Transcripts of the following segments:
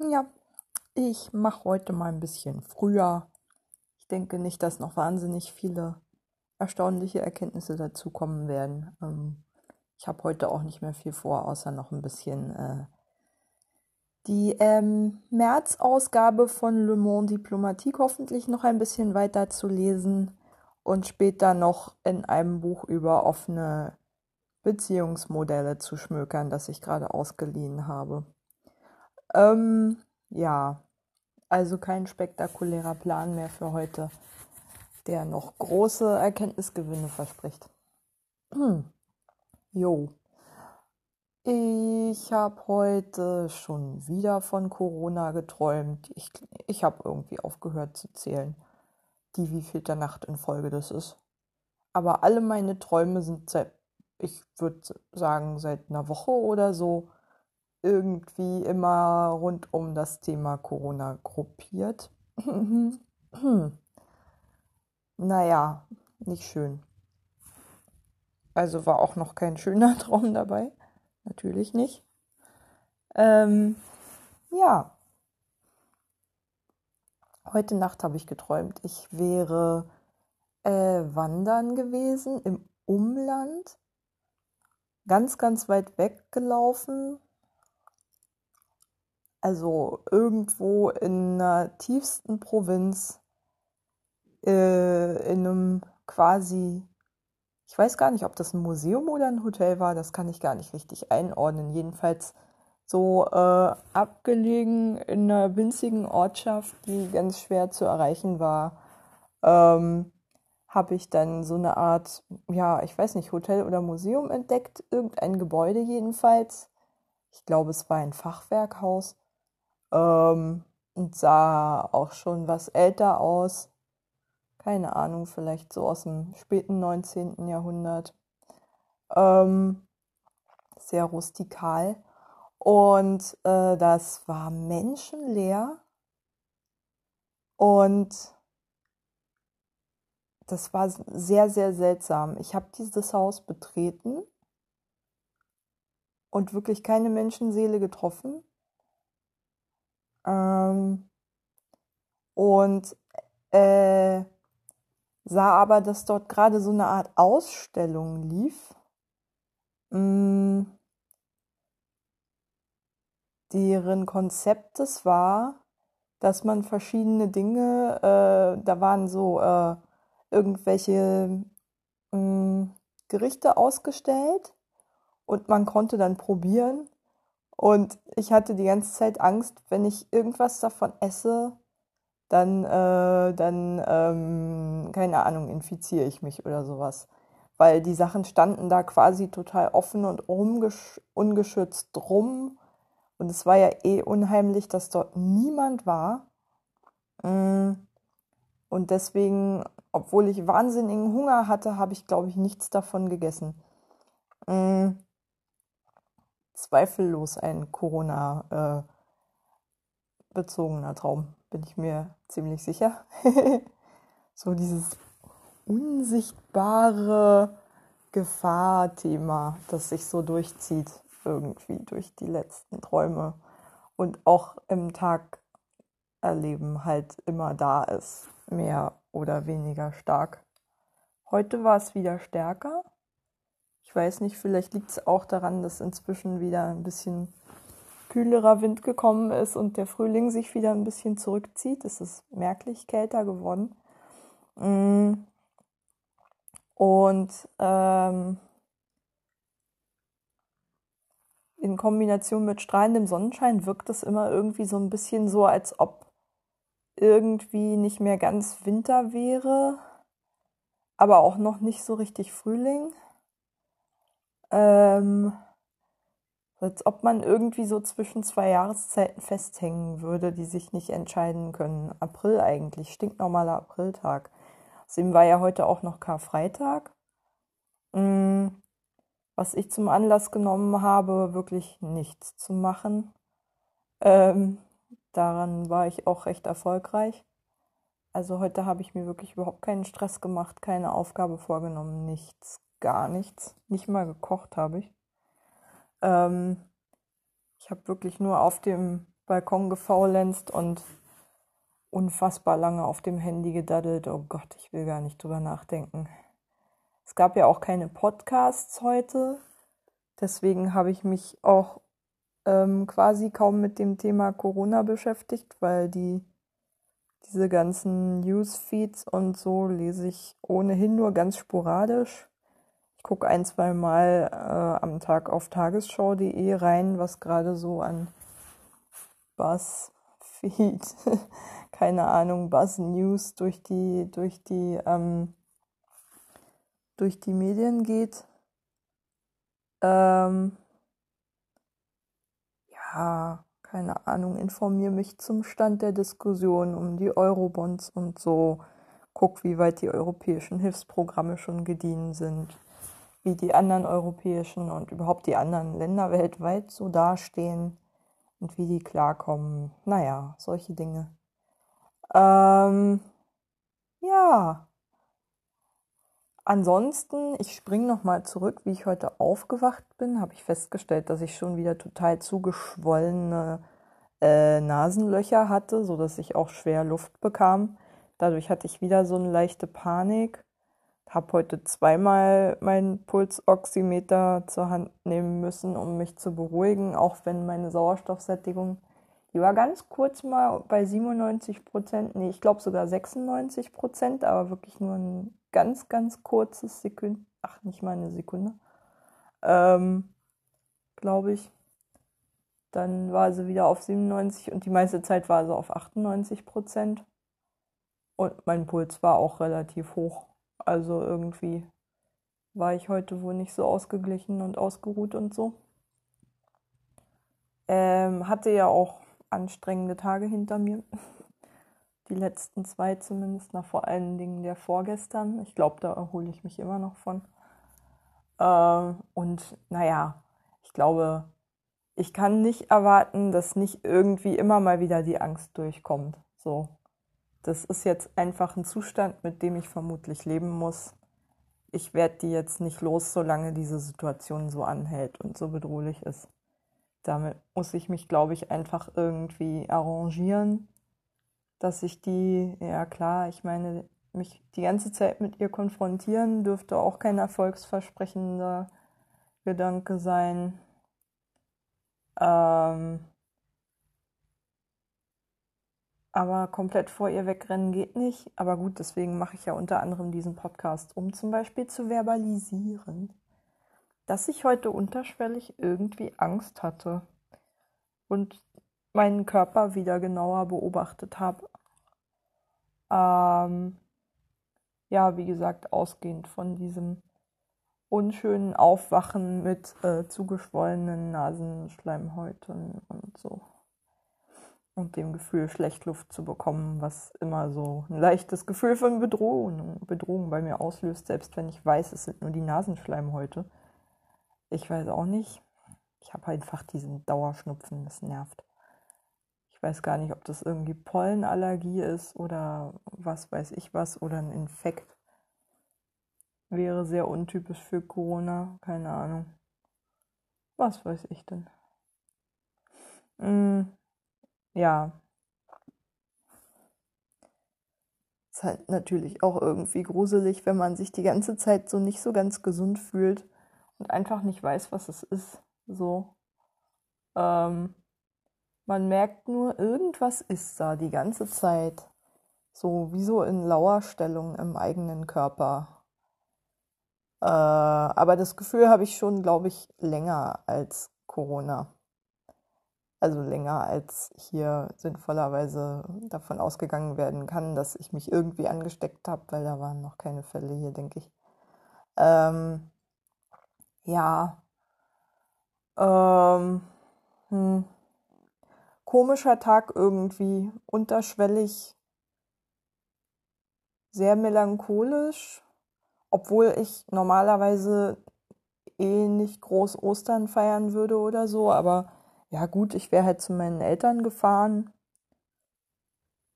Ja, ich mache heute mal ein bisschen früher. Ich denke nicht, dass noch wahnsinnig viele erstaunliche Erkenntnisse dazukommen werden. Ähm, ich habe heute auch nicht mehr viel vor, außer noch ein bisschen äh, die ähm, März-Ausgabe von Le Monde Diplomatique hoffentlich noch ein bisschen weiter zu lesen und später noch in einem Buch über offene Beziehungsmodelle zu schmökern, das ich gerade ausgeliehen habe. Ähm, ja, also kein spektakulärer Plan mehr für heute, der noch große Erkenntnisgewinne verspricht. Hm. Jo. Ich habe heute schon wieder von Corona geträumt. Ich, ich habe irgendwie aufgehört zu zählen, die wievielte Nacht in Folge das ist. Aber alle meine Träume sind seit, ich würde sagen, seit einer Woche oder so irgendwie immer rund um das Thema Corona gruppiert. naja, nicht schön. Also war auch noch kein schöner Traum dabei. Natürlich nicht. Ähm, ja. Heute Nacht habe ich geträumt, ich wäre äh, wandern gewesen im Umland. Ganz, ganz weit weg gelaufen also irgendwo in einer tiefsten Provinz, äh, in einem quasi, ich weiß gar nicht, ob das ein Museum oder ein Hotel war, das kann ich gar nicht richtig einordnen. Jedenfalls so äh, abgelegen in einer winzigen Ortschaft, die ganz schwer zu erreichen war, ähm, habe ich dann so eine Art, ja, ich weiß nicht, Hotel oder Museum entdeckt, irgendein Gebäude jedenfalls. Ich glaube, es war ein Fachwerkhaus ähm, und sah auch schon was älter aus. Keine Ahnung, vielleicht so aus dem späten 19. Jahrhundert. Ähm, sehr rustikal. Und äh, das war menschenleer. Und das war sehr, sehr seltsam. Ich habe dieses Haus betreten und wirklich keine Menschenseele getroffen. Ähm, und äh, sah aber, dass dort gerade so eine Art Ausstellung lief, mm, deren Konzept es war, dass man verschiedene Dinge, äh, da waren so äh, irgendwelche mh, mm, Gerichte ausgestellt und man konnte dann probieren und ich hatte die ganze Zeit Angst, wenn ich irgendwas davon esse, dann, äh, dann ähm, keine Ahnung, infiziere ich mich oder sowas. Weil die Sachen standen da quasi total offen und ungeschützt rum. Und es war ja eh unheimlich, dass dort niemand war. Mm. Und deswegen, obwohl ich wahnsinnigen Hunger hatte, habe ich, glaube ich, nichts davon gegessen. Mm zweifellos ein Corona-bezogener äh, Traum, bin ich mir ziemlich sicher. so dieses unsichtbare Gefahrthema, das sich so durchzieht, irgendwie durch die letzten Träume und auch im Tag erleben halt immer da ist, mehr oder weniger stark. Heute war es wieder stärker, ich weiß nicht, vielleicht liegt es auch daran, dass inzwischen wieder ein bisschen kühlerer Wind gekommen ist und der Frühling sich wieder ein bisschen zurückzieht. Es ist merklich kälter geworden. Mm. Und ähm, in Kombination mit strahlendem Sonnenschein wirkt es immer irgendwie so ein bisschen so, als ob irgendwie nicht mehr ganz Winter wäre, aber auch noch nicht so richtig Frühling. Ähm, als ob man irgendwie so zwischen zwei Jahreszeiten festhängen würde, die sich nicht entscheiden können. April eigentlich, stinknormaler Apriltag. Außerdem war ja heute auch noch Karfreitag. Mm, was ich zum Anlass genommen habe, wirklich nichts zu machen. Ähm, daran war ich auch recht erfolgreich. Also heute habe ich mir wirklich überhaupt keinen Stress gemacht, keine Aufgabe vorgenommen, nichts, gar nichts. Nicht mal gekocht habe ich. Ähm, ich habe wirklich nur auf dem Balkon gefaulenzt und unfassbar lange auf dem Handy gedaddelt. Oh Gott, ich will gar nicht drüber nachdenken. Es gab ja auch keine Podcasts heute. Deswegen habe ich mich auch ähm, quasi kaum mit dem Thema Corona beschäftigt, weil die diese ganzen Newsfeeds und so lese ich ohnehin nur ganz sporadisch. Ich gucke ein, zwei Mal äh, am Tag auf tagesschau.de rein, was gerade so an Buzzfeed, keine Ahnung, Buzz News durch die, durch die, ähm, durch die Medien geht. Ähm, ja, keine Ahnung, informiere mich zum Stand der Diskussion um die Eurobonds und so. Guck, wie weit die europäischen Hilfsprogramme schon gediehen sind, wie die anderen europäischen und überhaupt die anderen Länder weltweit so dastehen und wie die klarkommen. Naja, solche Dinge. Ähm, ja. Ansonsten, ich springe nochmal zurück, wie ich heute aufgewacht bin, habe ich festgestellt, dass ich schon wieder total zugeschwollene äh, Nasenlöcher hatte, sodass ich auch schwer Luft bekam. Dadurch hatte ich wieder so eine leichte Panik. Habe heute zweimal meinen Pulsoximeter zur Hand nehmen müssen, um mich zu beruhigen, auch wenn meine Sauerstoffsättigung, die war ganz kurz mal bei 97 Prozent, nee, ich glaube sogar 96 Prozent, aber wirklich nur ein ganz, ganz kurzes Sekunde, ach, nicht mal eine Sekunde, ähm, glaube ich. Dann war sie wieder auf 97 und die meiste Zeit war sie auf 98 Prozent. Und mein Puls war auch relativ hoch. Also irgendwie war ich heute wohl nicht so ausgeglichen und ausgeruht und so. Ähm, hatte ja auch anstrengende Tage hinter mir. Die letzten zwei zumindest, nach vor allen Dingen der vorgestern. Ich glaube, da erhole ich mich immer noch von. Äh, und naja, ich glaube, ich kann nicht erwarten, dass nicht irgendwie immer mal wieder die Angst durchkommt. So. Das ist jetzt einfach ein Zustand, mit dem ich vermutlich leben muss. Ich werde die jetzt nicht los, solange diese Situation so anhält und so bedrohlich ist. Damit muss ich mich, glaube ich, einfach irgendwie arrangieren dass ich die, ja klar, ich meine, mich die ganze Zeit mit ihr konfrontieren dürfte auch kein erfolgsversprechender Gedanke sein. Ähm, aber komplett vor ihr wegrennen geht nicht. Aber gut, deswegen mache ich ja unter anderem diesen Podcast, um zum Beispiel zu verbalisieren, dass ich heute unterschwellig irgendwie Angst hatte und meinen Körper wieder genauer beobachtet habe. Ähm, ja, wie gesagt, ausgehend von diesem unschönen Aufwachen mit äh, zugeschwollenen Nasenschleimhäuten und so. Und dem Gefühl, schlecht Luft zu bekommen, was immer so ein leichtes Gefühl von Bedrohung, Bedrohung bei mir auslöst, selbst wenn ich weiß, es sind nur die Nasenschleimhäute. Ich weiß auch nicht. Ich habe einfach diesen Dauerschnupfen, das nervt. Ich weiß gar nicht, ob das irgendwie Pollenallergie ist oder was weiß ich was oder ein Infekt. Wäre sehr untypisch für Corona, keine Ahnung. Was weiß ich denn? Mm, ja. Ist halt natürlich auch irgendwie gruselig, wenn man sich die ganze Zeit so nicht so ganz gesund fühlt und einfach nicht weiß, was es ist. So. Ähm, man merkt nur, irgendwas ist da die ganze Zeit. So wie so in Lauerstellung im eigenen Körper. Äh, aber das Gefühl habe ich schon, glaube ich, länger als Corona. Also länger als hier sinnvollerweise davon ausgegangen werden kann, dass ich mich irgendwie angesteckt habe, weil da waren noch keine Fälle hier, denke ich. Ähm, ja. Ähm, hm komischer Tag irgendwie, unterschwellig, sehr melancholisch, obwohl ich normalerweise eh nicht groß Ostern feiern würde oder so, aber ja gut, ich wäre halt zu meinen Eltern gefahren.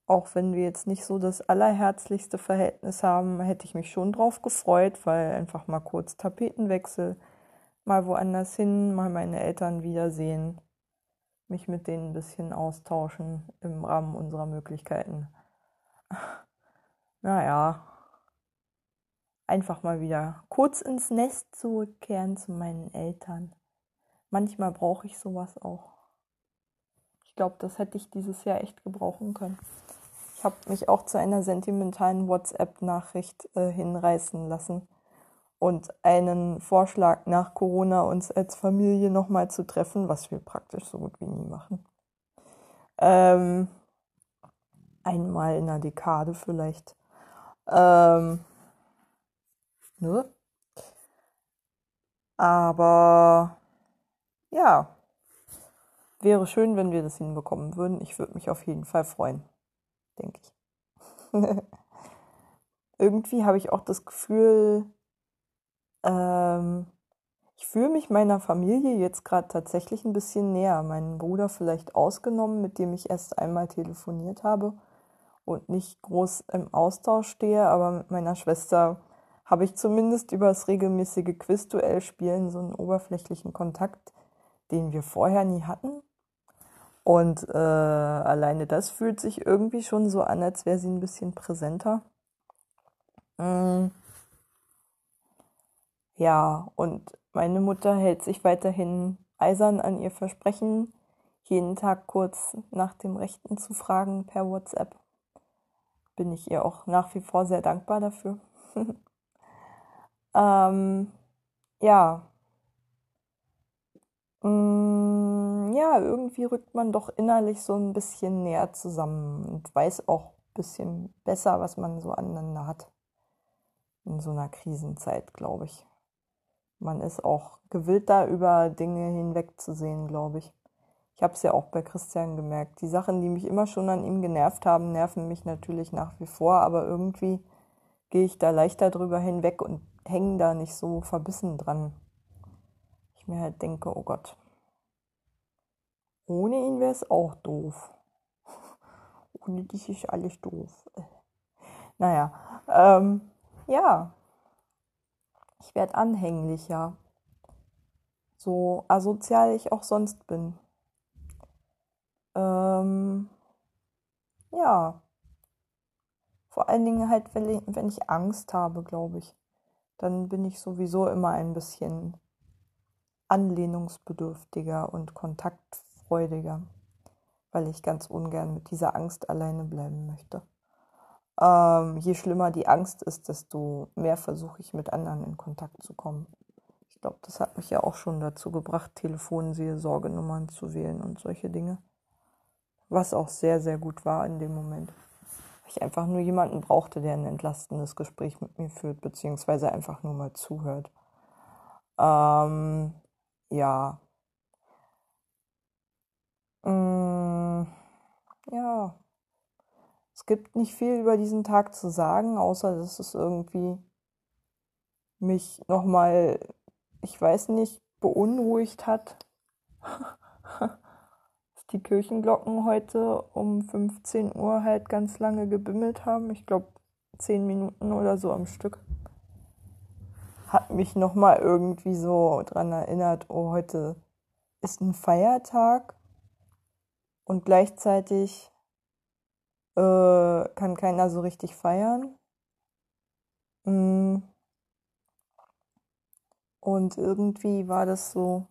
Auch wenn wir jetzt nicht so das allerherzlichste Verhältnis haben, hätte ich mich schon drauf gefreut, weil einfach mal kurz Tapetenwechsel, mal woanders hin, mal meine Eltern wiedersehen mich mit denen ein bisschen austauschen im Rahmen unserer Möglichkeiten. Naja, einfach mal wieder kurz ins Nest zurückkehren zu meinen Eltern. Manchmal brauche ich sowas auch. Ich glaube, das hätte ich dieses Jahr echt gebrauchen können. Ich habe mich auch zu einer sentimentalen WhatsApp-Nachricht äh, hinreißen lassen und einen Vorschlag nach Corona uns als Familie nochmal zu treffen, was wir praktisch so gut wie nie machen. Ähm, einmal in einer Dekade vielleicht. Ähm, ne? Aber ja, wäre schön, wenn wir das hinbekommen würden. Ich würde mich auf jeden Fall freuen, denke ich. Irgendwie habe ich auch das Gefühl, ähm, ich fühle mich meiner Familie jetzt gerade tatsächlich ein bisschen näher. Meinen Bruder vielleicht ausgenommen, mit dem ich erst einmal telefoniert habe und nicht groß im Austausch stehe, aber mit meiner Schwester habe ich zumindest über das regelmäßige Quizduell-Spielen so einen oberflächlichen Kontakt, den wir vorher nie hatten. Und äh, alleine das fühlt sich irgendwie schon so an, als wäre sie ein bisschen präsenter. Mm. Ja, und meine Mutter hält sich weiterhin eisern an ihr Versprechen, jeden Tag kurz nach dem Rechten zu fragen per WhatsApp. Bin ich ihr auch nach wie vor sehr dankbar dafür. ähm, ja. Mm, ja, irgendwie rückt man doch innerlich so ein bisschen näher zusammen und weiß auch ein bisschen besser, was man so aneinander hat. In so einer Krisenzeit, glaube ich man ist auch gewillt, da über Dinge hinwegzusehen, glaube ich. Ich habe es ja auch bei Christian gemerkt. Die Sachen, die mich immer schon an ihm genervt haben, nerven mich natürlich nach wie vor, aber irgendwie gehe ich da leichter drüber hinweg und hänge da nicht so verbissen dran. Ich mir halt denke, oh Gott, ohne ihn wäre es auch doof. ohne dich ist alles doof. Naja, ähm, ja, ich werde anhänglicher. So asozial ich auch sonst bin. Ähm, ja. Vor allen Dingen halt, wenn ich, wenn ich Angst habe, glaube ich. Dann bin ich sowieso immer ein bisschen anlehnungsbedürftiger und kontaktfreudiger, weil ich ganz ungern mit dieser Angst alleine bleiben möchte. Ähm, je schlimmer die Angst ist, desto mehr versuche ich mit anderen in Kontakt zu kommen. Ich glaube, das hat mich ja auch schon dazu gebracht, Telefonseelsorgenummern zu wählen und solche Dinge. Was auch sehr, sehr gut war in dem Moment. Ich einfach nur jemanden brauchte, der ein entlastendes Gespräch mit mir führt, beziehungsweise einfach nur mal zuhört. Ähm, ja. Mm, ja, es gibt nicht viel über diesen Tag zu sagen, außer dass es irgendwie mich nochmal, ich weiß nicht, beunruhigt hat, dass die Kirchenglocken heute um 15 Uhr halt ganz lange gebimmelt haben. Ich glaube, 10 Minuten oder so am Stück. Hat mich nochmal irgendwie so dran erinnert, oh, heute ist ein Feiertag und gleichzeitig äh, kann keiner so richtig feiern. Mm. Und irgendwie war das so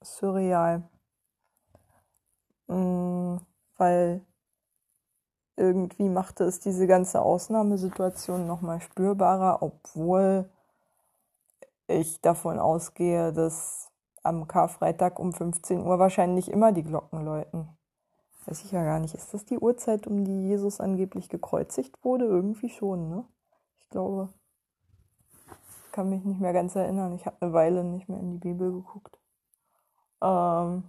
surreal. Mm, weil irgendwie machte es diese ganze Ausnahmesituation nochmal spürbarer, obwohl ich davon ausgehe, dass am Karfreitag um 15 Uhr wahrscheinlich immer die Glocken läuten. Weiß ich ja gar nicht. Ist das die Uhrzeit, um die Jesus angeblich gekreuzigt wurde? Irgendwie schon, ne? Ich glaube. Kann mich nicht mehr ganz erinnern. Ich habe eine Weile nicht mehr in die Bibel geguckt. Ähm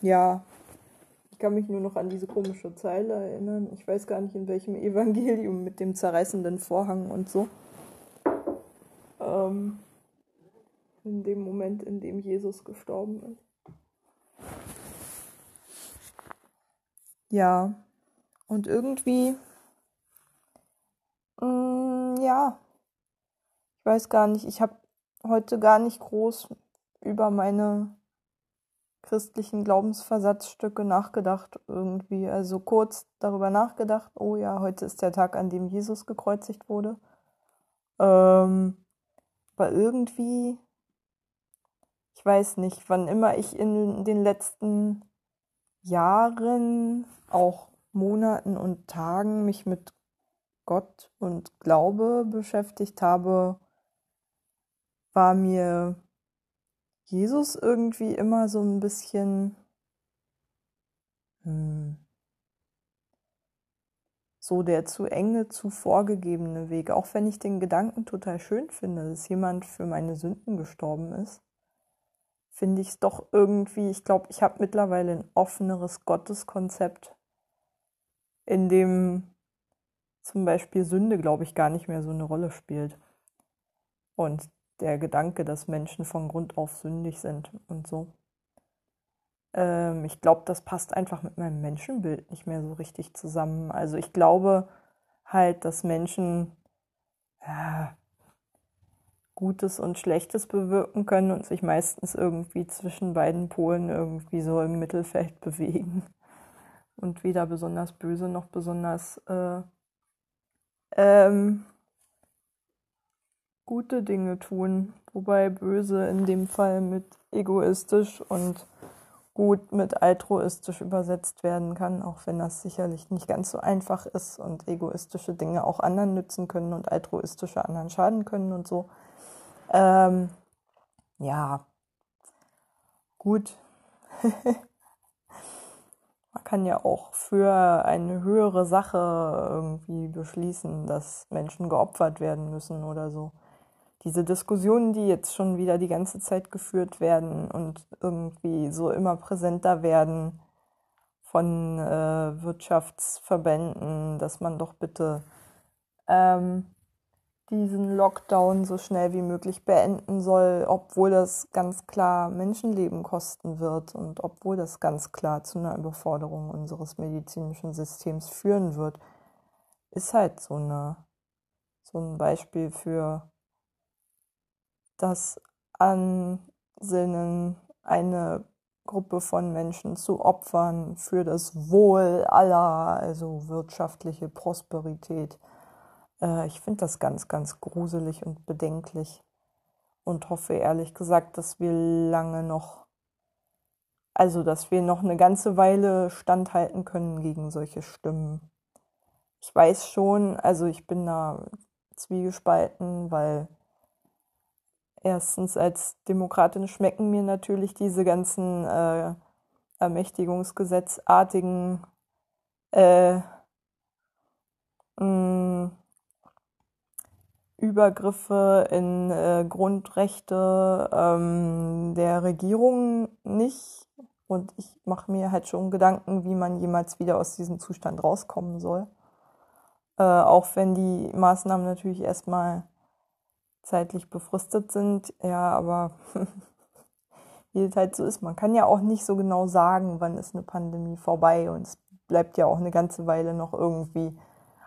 ja, ich kann mich nur noch an diese komische Zeile erinnern. Ich weiß gar nicht, in welchem Evangelium mit dem zerreißenden Vorhang und so. Ähm in dem Moment, in dem Jesus gestorben ist. Ja, und irgendwie, mh, mm, ja, ich weiß gar nicht, ich habe heute gar nicht groß über meine christlichen Glaubensversatzstücke nachgedacht irgendwie. Also kurz darüber nachgedacht, oh ja, heute ist der Tag, an dem Jesus gekreuzigt wurde. Ähm, aber irgendwie, ich weiß nicht, wann immer ich in den letzten Jahren, auch Monaten und Tagen mich mit Gott und Glaube beschäftigt habe, war mir Jesus irgendwie immer so ein bisschen hm, so der zu enge, zu vorgegebene Weg. Auch wenn ich den Gedanken total schön finde, dass jemand für meine Sünden gestorben ist, finde ich es doch irgendwie, ich glaube, ich habe mittlerweile ein offeneres Gotteskonzept, in dem zum Beispiel Sünde, glaube ich, gar nicht mehr so eine Rolle spielt. Und der Gedanke, dass Menschen von Grund auf sündig sind und so. Ähm, ich glaube, das passt einfach mit meinem Menschenbild nicht mehr so richtig zusammen. Also ich glaube halt, dass Menschen ja, Gutes und Schlechtes bewirken können und sich meistens irgendwie zwischen beiden Polen irgendwie so im Mittelfeld bewegen. Und weder besonders böse noch besonders äh, ähm, gute Dinge tun, wobei böse in dem Fall mit egoistisch und gut mit altruistisch übersetzt werden kann, auch wenn das sicherlich nicht ganz so einfach ist und egoistische Dinge auch anderen nützen können und altruistische anderen schaden können und so. Ähm, ja, gut. Man kann ja auch für eine höhere Sache irgendwie beschließen, dass Menschen geopfert werden müssen oder so diese Diskussionen, die jetzt schon wieder die ganze Zeit geführt werden und irgendwie so immer präsenter werden von äh, Wirtschaftsverbänden, dass man doch bitte ähm, diesen Lockdown so schnell wie möglich beenden soll, obwohl das ganz klar Menschenleben kosten wird und obwohl das ganz klar zu einer Überforderung unseres medizinischen Systems führen wird, ist halt so eine so ein Beispiel für das Ansinnen, eine Gruppe von Menschen zu opfern für das Wohl aller, also wirtschaftliche Prosperität. Äh, ich finde das ganz, ganz gruselig und bedenklich und hoffe ehrlich gesagt, dass wir lange noch, also dass wir noch eine ganze Weile standhalten können gegen solche Stimmen. Ich weiß schon, also ich bin da zwiegespalten, weil Erstens als Demokratin schmecken mir natürlich diese ganzen äh, Ermächtigungsgesetzartigen äh, mh, Übergriffe in äh, Grundrechte ähm, der Regierung nicht. Und ich mache mir halt schon Gedanken, wie man jemals wieder aus diesem Zustand rauskommen soll. Äh, auch wenn die Maßnahmen natürlich erstmal zeitlich befristet sind. Ja, aber wie es halt so ist, man kann ja auch nicht so genau sagen, wann ist eine Pandemie vorbei und es bleibt ja auch eine ganze Weile noch irgendwie.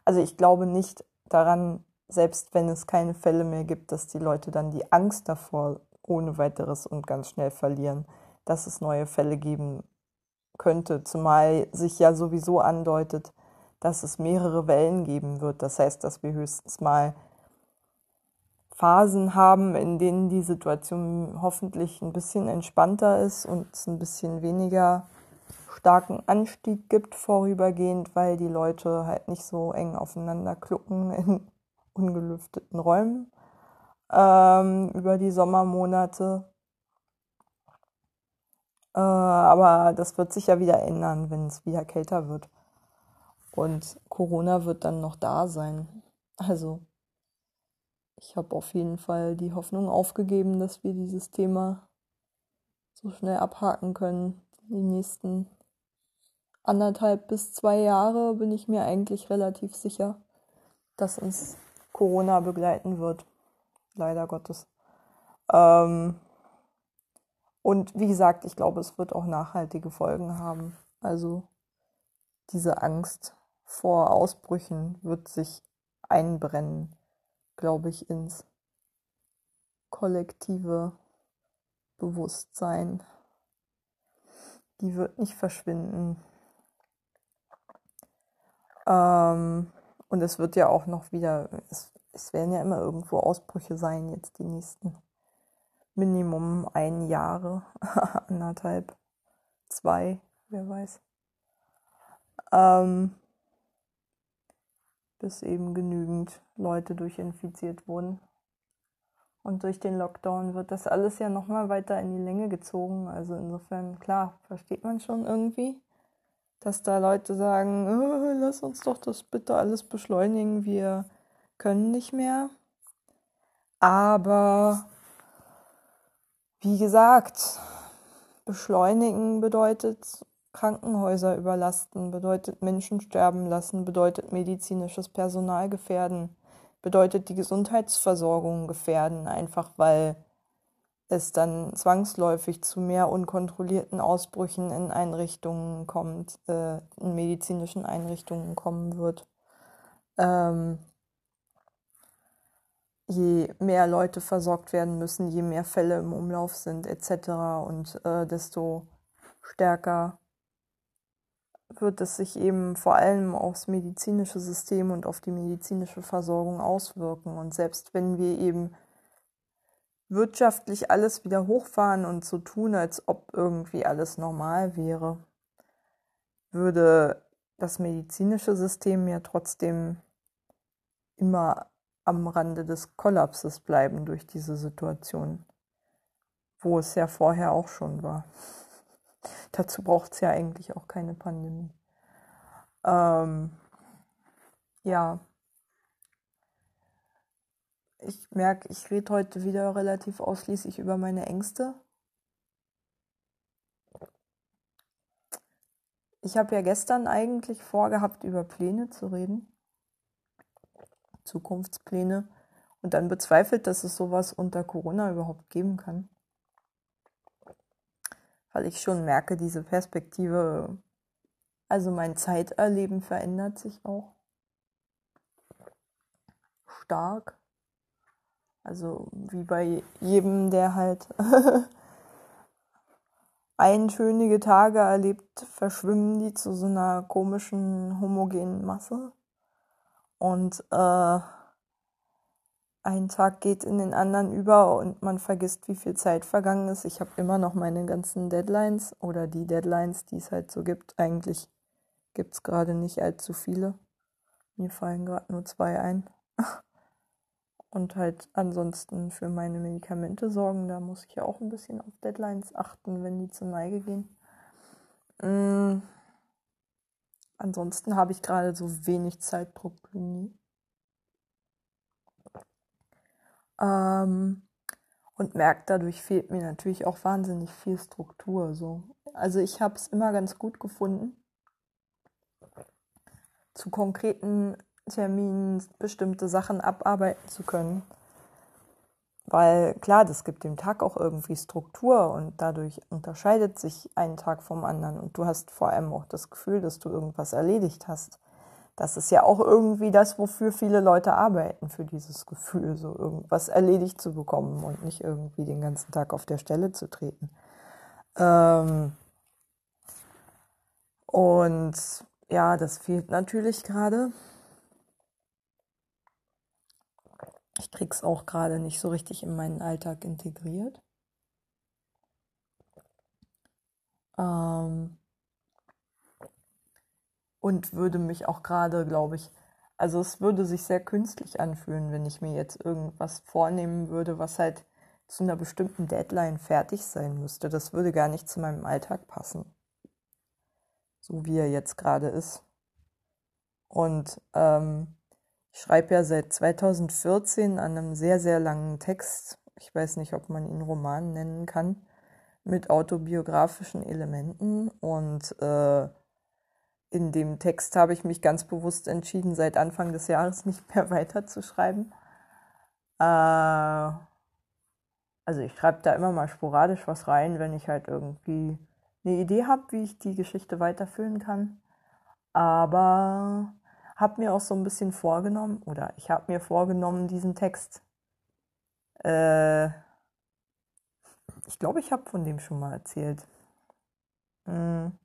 Also ich glaube nicht daran, selbst wenn es keine Fälle mehr gibt, dass die Leute dann die Angst davor ohne weiteres und ganz schnell verlieren, dass es neue Fälle geben könnte, zumal sich ja sowieso andeutet, dass es mehrere Wellen geben wird. Das heißt, dass wir höchstens mal Phasen haben, in denen die Situation hoffentlich ein bisschen entspannter ist und es ein bisschen weniger starken Anstieg gibt vorübergehend, weil die Leute halt nicht so eng aufeinander klucken in ungelüfteten Räumen ähm, über die Sommermonate. Äh, aber das wird sich ja wieder ändern, wenn es wieder kälter wird. Und Corona wird dann noch da sein. Also ich habe auf jeden Fall die Hoffnung aufgegeben, dass wir dieses Thema so schnell abhaken können. Die nächsten anderthalb bis zwei Jahre bin ich mir eigentlich relativ sicher, dass uns Corona begleiten wird. Leider Gottes. Ähm und wie gesagt, ich glaube, es wird auch nachhaltige Folgen haben. Also diese Angst vor Ausbrüchen wird sich einbrennen glaube ich, ins kollektive Bewusstsein. Die wird nicht verschwinden. Ähm, und es wird ja auch noch wieder, es, es werden ja immer irgendwo Ausbrüche sein, jetzt die nächsten Minimum ein Jahre, anderthalb, zwei, wer weiß. Ähm, bis eben genügend Leute durchinfiziert wurden. Und durch den Lockdown wird das alles ja nochmal weiter in die Länge gezogen. Also insofern, klar, versteht man schon irgendwie, dass da Leute sagen, oh, lass uns doch das bitte alles beschleunigen, wir können nicht mehr. Aber wie gesagt, beschleunigen bedeutet Krankenhäuser überlasten, bedeutet Menschen sterben lassen, bedeutet medizinisches Personal gefährden, bedeutet die Gesundheitsversorgung gefährden, einfach weil es dann zwangsläufig zu mehr unkontrollierten Ausbrüchen in Einrichtungen kommt, äh, in medizinischen Einrichtungen kommen wird. Ähm, je mehr Leute versorgt werden müssen, je mehr Fälle im Umlauf sind etc. und äh, desto stärker wird es sich eben vor allem aufs medizinische System und auf die medizinische Versorgung auswirken. Und selbst wenn wir eben wirtschaftlich alles wieder hochfahren und so tun, als ob irgendwie alles normal wäre, würde das medizinische System ja trotzdem immer am Rande des Kollapses bleiben durch diese Situation, wo es ja vorher auch schon war. Dazu braucht es ja eigentlich auch keine Pandemie. Ähm, ja. Ich merke, ich rede heute wieder relativ ausschließlich über meine Ängste. Ich habe ja gestern eigentlich vorgehabt, über Pläne zu reden. Zukunftspläne. Und dann bezweifelt, dass es sowas unter Corona überhaupt geben kann weil ich schon merke, diese Perspektive, also mein Zeiterleben verändert sich auch stark. Also wie bei jedem, der halt einschönige Tage erlebt, verschwimmen die zu so einer komischen, homogenen Masse. Und äh, ein Tag geht in den anderen über und man vergisst, wie viel Zeit vergangen ist. Ich habe immer noch meine ganzen Deadlines oder die Deadlines, die es halt so gibt. Eigentlich gibt es gerade nicht allzu viele. Mir fallen gerade nur zwei ein. Und halt ansonsten für meine Medikamente sorgen. Da muss ich ja auch ein bisschen auf Deadlines achten, wenn die zur Neige gehen. Mm. Ansonsten habe ich gerade so wenig Zeitdruck wie nie. Ähm, und merke, dadurch fehlt mir natürlich auch wahnsinnig viel Struktur. So. Also ich habe es immer ganz gut gefunden, zu konkreten Terminen bestimmte Sachen abarbeiten zu können. Weil klar, das gibt dem Tag auch irgendwie Struktur und dadurch unterscheidet sich ein Tag vom anderen und du hast vor allem auch das Gefühl, dass du irgendwas erledigt hast das ist ja auch irgendwie das, wofür viele Leute arbeiten, für dieses Gefühl, so irgendwas erledigt zu bekommen und nicht irgendwie den ganzen Tag auf der Stelle zu treten. Ähm und ja, das fehlt natürlich gerade. Ich krieg's auch gerade nicht so richtig in meinen Alltag integriert. Ähm und würde mich auch gerade, glaube ich, also es würde sich sehr künstlich anfühlen, wenn ich mir jetzt irgendwas vornehmen würde, was halt zu einer bestimmten Deadline fertig sein müsste. Das würde gar nicht zu meinem Alltag passen. So wie er jetzt gerade ist. Und ähm, ich schreibe ja seit 2014 an einem sehr, sehr langen Text. Ich weiß nicht, ob man ihn Roman nennen kann. Mit autobiografischen Elementen. Und äh, in dem Text habe ich mich ganz bewusst entschieden, seit Anfang des Jahres nicht mehr weiterzuschreiben. Äh, also ich schreibe da immer mal sporadisch was rein, wenn ich halt irgendwie eine Idee habe, wie ich die Geschichte weiterführen kann. Aber habe mir auch so ein bisschen vorgenommen, oder ich habe mir vorgenommen, diesen Text äh, ich glaube, ich habe von dem schon mal erzählt. Hm.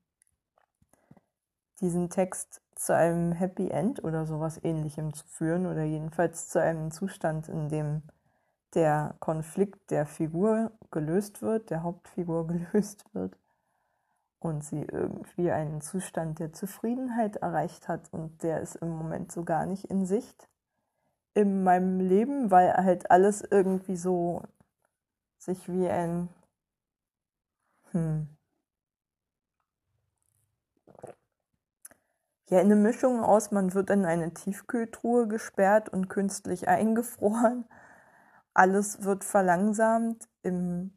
Diesen Text zu einem Happy End oder sowas ähnlichem zu führen oder jedenfalls zu einem Zustand, in dem der Konflikt der Figur gelöst wird, der Hauptfigur gelöst wird und sie irgendwie einen Zustand der Zufriedenheit erreicht hat und der ist im Moment so gar nicht in Sicht in meinem Leben, weil halt alles irgendwie so sich wie ein hm, ja eine Mischung aus, man wird in eine Tiefkühltruhe gesperrt und künstlich eingefroren. Alles wird verlangsamt im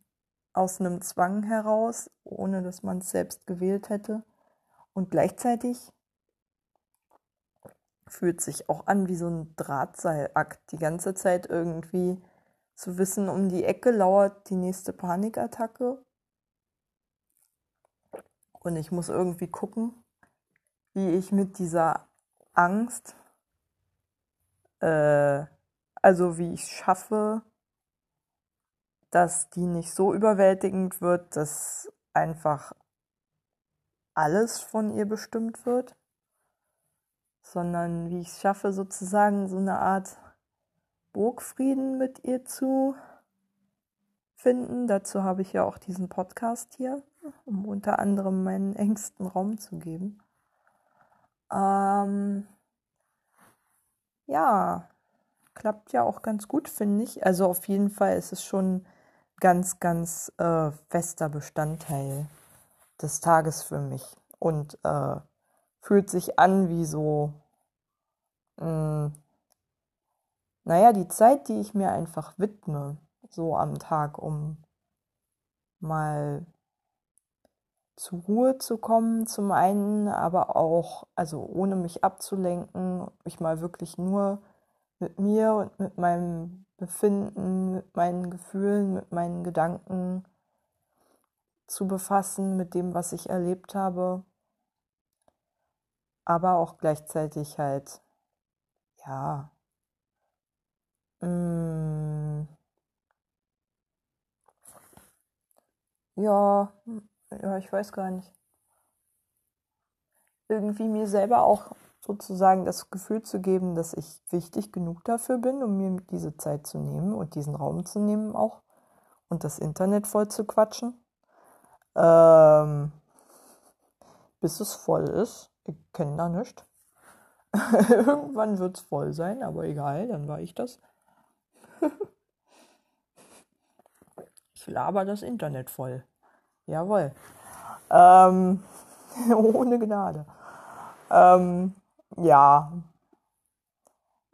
aus einem Zwang heraus, ohne dass man es selbst gewählt hätte. Und gleichzeitig fühlt sich auch an wie so ein Drahtseilakt, die ganze Zeit irgendwie zu wissen, um die Ecke lauert die nächste Panikattacke. Und ich muss irgendwie gucken, wie ich mit dieser Angst, äh, also wie ich schaffe, dass die nicht so überwältigend wird, dass einfach alles von ihr bestimmt wird, sondern wie ich es schaffe, sozusagen so eine Art Burgfrieden mit ihr zu finden. Dazu habe ich ja auch diesen Podcast hier, um unter anderem meinen engsten Raum zu geben. Ähm, ja, klappt ja auch ganz gut, finde ich. Also auf jeden Fall ist es schon ganz, ganz äh, fester Bestandteil des Tages für mich und äh, fühlt sich an wie so, mh, hm, naja, die Zeit, die ich mir einfach widme, so am Tag, um mal zur Ruhe zu kommen, zum einen, aber auch, also ohne mich abzulenken, mich mal wirklich nur mit mir und mit meinem Befinden, mit meinen Gefühlen, mit meinen Gedanken zu befassen, mit dem, was ich erlebt habe, aber auch gleichzeitig halt, ja, mm, ja, ja, ich weiß gar nicht. Irgendwie mir selber auch sozusagen das Gefühl zu geben, dass ich wichtig genug dafür bin, um mir diese Zeit zu nehmen und diesen Raum zu nehmen auch und das Internet voll zu quatschen. Ähm, bis es voll ist. Ich kenne da nicht. Irgendwann wird es voll sein, aber egal, dann war ich das. ich laber das Internet voll. Jawohl. Ähm, ohne Gnade. Ähm, ja.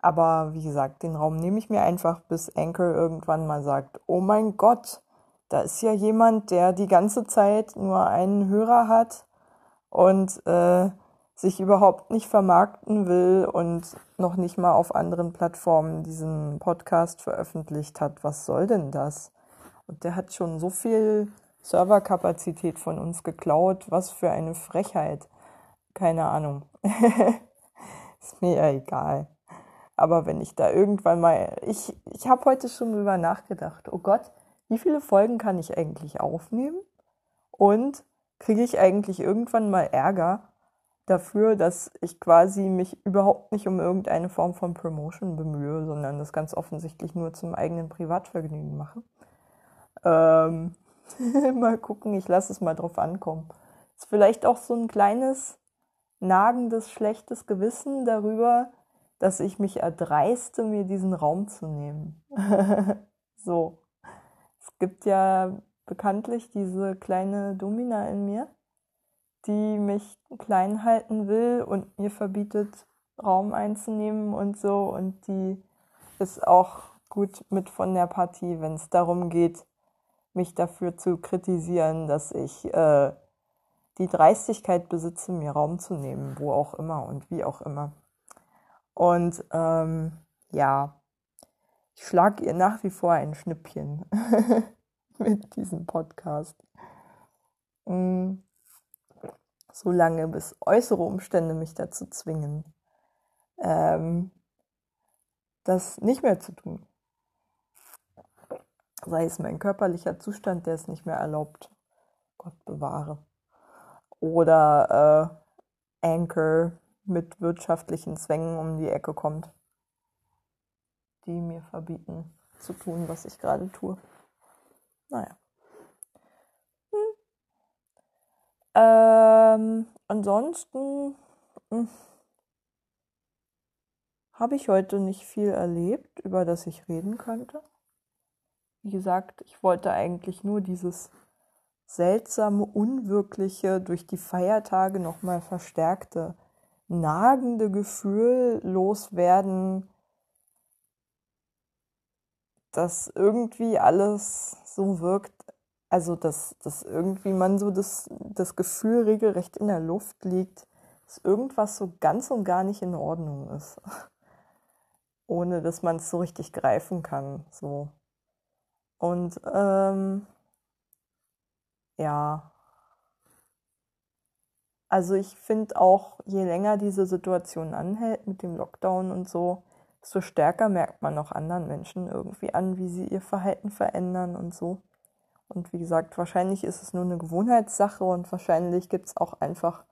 Aber wie gesagt, den Raum nehme ich mir einfach, bis Anchor irgendwann mal sagt, oh mein Gott, da ist ja jemand, der die ganze Zeit nur einen Hörer hat und äh, sich überhaupt nicht vermarkten will und noch nicht mal auf anderen Plattformen diesen Podcast veröffentlicht hat. Was soll denn das? Und der hat schon so viel Serverkapazität von uns geklaut. Was für eine Frechheit. Keine Ahnung. Ist mir ja egal. Aber wenn ich da irgendwann mal, ich, ich habe heute schon drüber nachgedacht, oh Gott, wie viele Folgen kann ich eigentlich aufnehmen? Und kriege ich eigentlich irgendwann mal Ärger dafür, dass ich quasi mich überhaupt nicht um irgendeine Form von Promotion bemühe, sondern das ganz offensichtlich nur zum eigenen Privatvergnügen mache? Ähm, mal gucken, ich lasse es mal drauf ankommen. Ist vielleicht auch so ein kleines nagendes, schlechtes Gewissen darüber, dass ich mich erdreiste, mir diesen Raum zu nehmen. so. Es gibt ja bekanntlich diese kleine Domina in mir, die mich klein halten will und mir verbietet, Raum einzunehmen und so. Und die ist auch gut mit von der Partie, wenn es darum geht, mich dafür zu kritisieren, dass ich äh, die Dreistigkeit besitze, mir Raum zu nehmen, wo auch immer und wie auch immer. Und ähm, ja, ich schlage ihr nach wie vor ein Schnippchen mit diesem Podcast. Mm, so lange, bis äußere Umstände mich dazu zwingen, ähm, das nicht mehr zu tun. Sei es mein körperlicher Zustand, der es nicht mehr erlaubt, Gott bewahre, oder äh, Anchor mit wirtschaftlichen Zwängen um die Ecke kommt, die mir verbieten zu tun, was ich gerade tue. Naja. Hm. Ähm, ansonsten hm, habe ich heute nicht viel erlebt, über das ich reden könnte. Wie gesagt, ich wollte eigentlich nur dieses seltsame, unwirkliche, durch die Feiertage nochmal verstärkte, nagende Gefühl loswerden, dass irgendwie alles so wirkt, also dass, dass irgendwie man so das, das Gefühl regelrecht in der Luft liegt, dass irgendwas so ganz und gar nicht in Ordnung ist. Ohne dass man es so richtig greifen kann. So. Und ähm, ja. Also ich finde auch, je länger diese Situation anhält mit dem Lockdown und so, desto stärker merkt man auch anderen Menschen irgendwie an, wie sie ihr Verhalten verändern und so. Und wie gesagt, wahrscheinlich ist es nur eine Gewohnheitssache und wahrscheinlich gibt es auch einfach,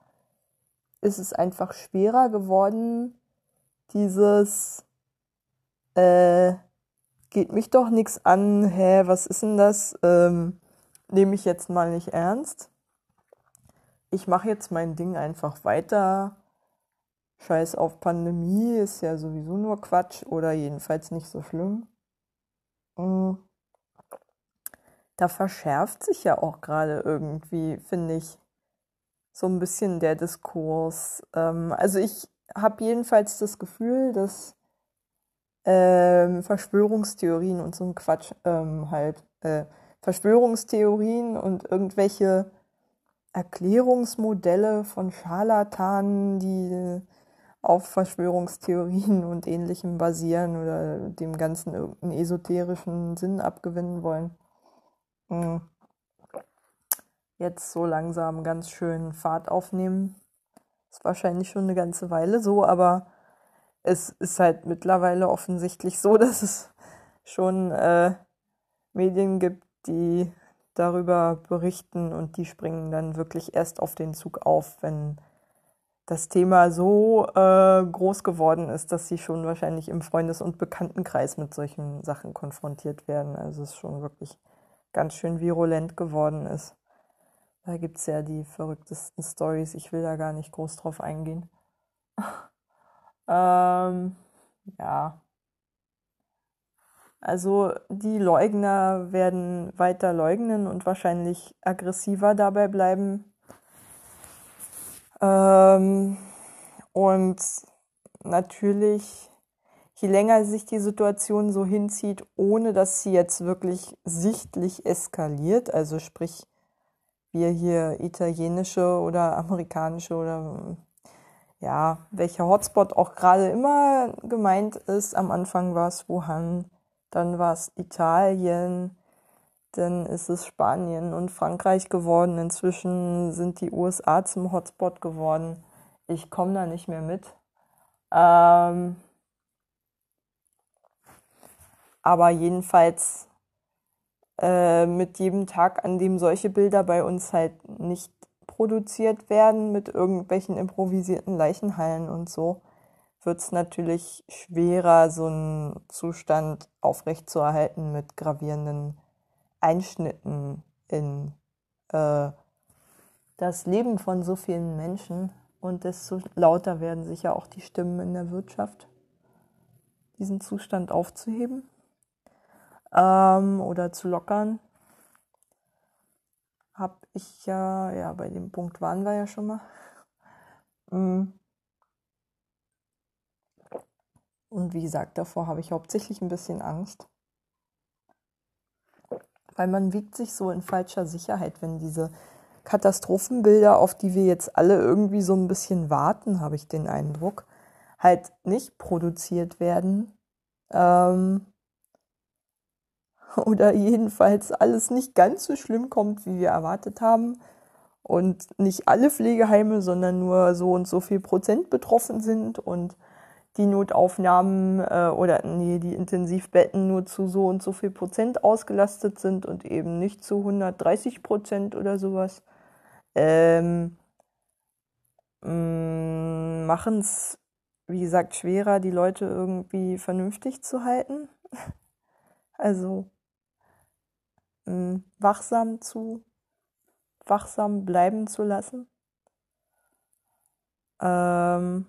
ist es einfach schwerer geworden, dieses äh, geht mich doch nichts an, hä, was ist denn das? Ähm, Nehme ich jetzt mal nicht ernst. Ich mache jetzt mein Ding einfach weiter Scheiß auf Pandemie ist ja sowieso nur Quatsch oder jedenfalls nicht so schlimm. Mm. Da verschärft sich ja auch gerade irgendwie, finde ich, so ein bisschen der Diskurs. Ähm, also ich habe jedenfalls das Gefühl, dass ähm, Verschwörungstheorien und so ein Quatsch ähm, halt, äh, Verschwörungstheorien und irgendwelche Erklärungsmodelle von Scharlatanen, die auf Verschwörungstheorien und ähnlichem basieren oder dem Ganzen irgendeinen esoterischen Sinn abgewinnen wollen. Hm. Jetzt so langsam ganz schön Fahrt aufnehmen. Ist wahrscheinlich schon eine ganze Weile so, aber es ist halt mittlerweile offensichtlich so, dass es schon äh, Medien gibt, die darüber berichten und die springen dann wirklich erst auf den Zug auf, wenn das Thema so äh, groß geworden ist, dass sie schon wahrscheinlich im Freundes- und Bekanntenkreis mit solchen Sachen konfrontiert werden. Also es schon wirklich ganz schön virulent geworden ist. Da gibt es ja die verrücktesten Stories. Ich will da gar nicht groß drauf eingehen. ähm, ja. Also die Leugner werden weiter leugnen und wahrscheinlich aggressiver dabei bleiben ähm, und natürlich, je länger sich die Situation so hinzieht, ohne dass sie jetzt wirklich sichtlich eskaliert, also sprich, wir hier italienische oder amerikanische oder ja, welcher Hotspot auch gerade immer gemeint ist. Am Anfang war es Wuhan, dann war es Italien, dann ist es Spanien und Frankreich geworden. Inzwischen sind die USA zum Hotspot geworden. Ich komme da nicht mehr mit. Ähm aber jedenfalls äh, mit jedem Tag, an dem solche Bilder bei uns halt nicht produziert werden, mit irgendwelchen improvisierten Leichenhallen und so, wird es natürlich schwerer, so einen Zustand aufrechtzuerhalten mit gravierenden Einschnitten in äh, das Leben von so vielen Menschen und desto lauter werden sicher auch die Stimmen in der Wirtschaft, diesen Zustand aufzuheben ähm, oder zu lockern. Ich ja, ja, bei dem Punkt waren wir ja schon mal. Mm. Und wie gesagt, davor habe ich hauptsächlich ein bisschen Angst. Weil man wiegt sich so in falscher Sicherheit, wenn diese Katastrophenbilder, auf die wir jetzt alle irgendwie so ein bisschen warten, habe ich den Eindruck, halt nicht produziert werden. Ähm, oder jedenfalls alles nicht ganz so schlimm kommt, wie wir erwartet haben. Und nicht alle Pflegeheime, sondern nur so und so viel Prozent betroffen sind und die Notaufnahmen äh, oder nee, die Intensivbetten nur zu so und so viel Prozent ausgelastet sind und eben nicht zu 130 Prozent oder sowas, ähm, mm, machen es, wie gesagt, schwerer, die Leute irgendwie vernünftig zu halten. also wachsam zu, wachsam bleiben zu lassen. Ähm,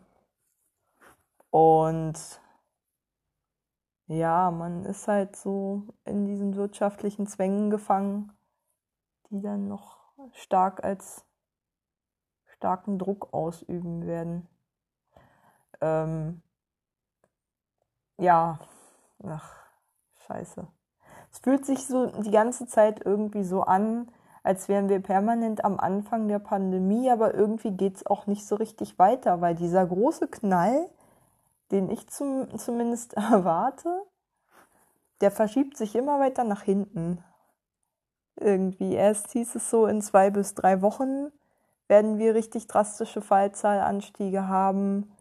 und ja, man ist halt so in diesen wirtschaftlichen Zwängen gefangen, die dann noch stark als starken Druck ausüben werden. Ähm, ja, ach, scheiße. Es fühlt sich so die ganze Zeit irgendwie so an, als wären wir permanent am Anfang der Pandemie, aber irgendwie geht es auch nicht so richtig weiter, weil dieser große Knall, den ich zum, zumindest erwarte, der verschiebt sich immer weiter nach hinten. Irgendwie. Erst hieß es so, in zwei bis drei Wochen werden wir richtig drastische Fallzahlanstiege haben.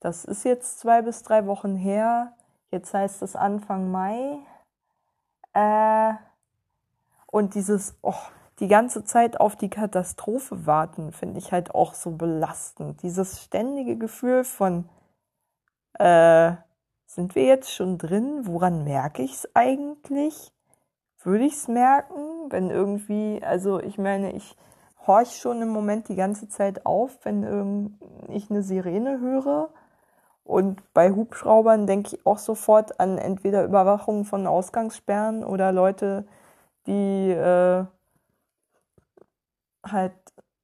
Das ist jetzt zwei bis drei Wochen her. Jetzt heißt es Anfang Mai. Äh, und dieses, oh, die ganze Zeit auf die Katastrophe warten, finde ich halt auch so belastend. Dieses ständige Gefühl von, äh, sind wir jetzt schon drin? Woran merke ich es eigentlich? Würde ich es merken, wenn irgendwie, also ich meine, ich horch schon im Moment die ganze Zeit auf, wenn ich eine Sirene höre. Und bei Hubschraubern denke ich auch sofort an entweder Überwachung von Ausgangssperren oder Leute, die äh, halt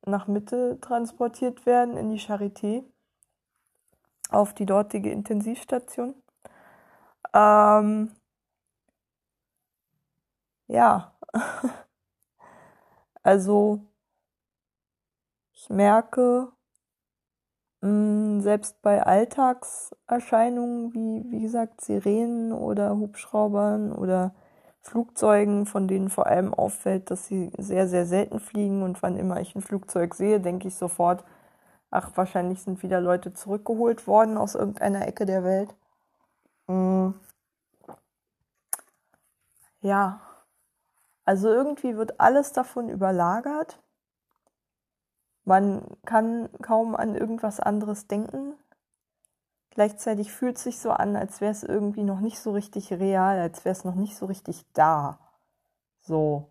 nach Mitte transportiert werden in die Charité auf die dortige Intensivstation. Ähm, ja, also ich merke, selbst bei Alltagserscheinungen wie, wie gesagt, Sirenen oder Hubschraubern oder Flugzeugen, von denen vor allem auffällt, dass sie sehr, sehr selten fliegen. Und wann immer ich ein Flugzeug sehe, denke ich sofort, ach, wahrscheinlich sind wieder Leute zurückgeholt worden aus irgendeiner Ecke der Welt. Hm. Ja, also irgendwie wird alles davon überlagert. Man kann kaum an irgendwas anderes denken. Gleichzeitig fühlt es sich so an, als wäre es irgendwie noch nicht so richtig real, als wäre es noch nicht so richtig da. So.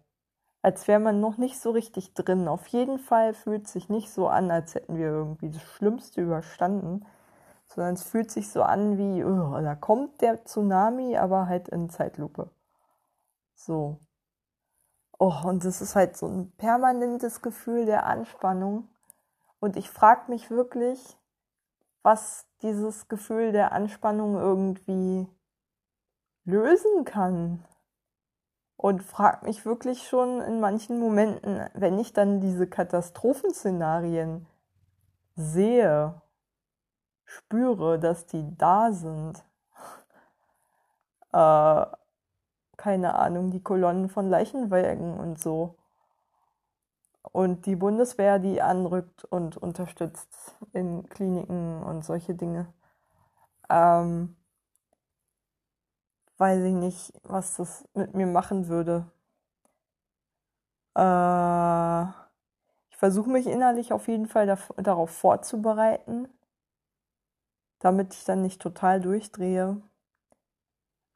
Als wäre man noch nicht so richtig drin. Auf jeden Fall fühlt es sich nicht so an, als hätten wir irgendwie das Schlimmste überstanden, sondern es fühlt sich so an wie, oh, da kommt der Tsunami, aber halt in Zeitlupe. So. Oh, und das ist halt so ein permanentes Gefühl der Anspannung. Und ich frage mich wirklich, was dieses Gefühl der Anspannung irgendwie lösen kann. Und frage mich wirklich schon in manchen Momenten, wenn ich dann diese Katastrophenszenarien sehe, spüre, dass die da sind. Äh, keine Ahnung, die Kolonnen von Leichenwägen und so und die Bundeswehr, die anrückt und unterstützt in Kliniken und solche Dinge. Ähm, weiß ich nicht, was das mit mir machen würde. Äh, ich versuche mich innerlich auf jeden Fall darauf vorzubereiten, damit ich dann nicht total durchdrehe.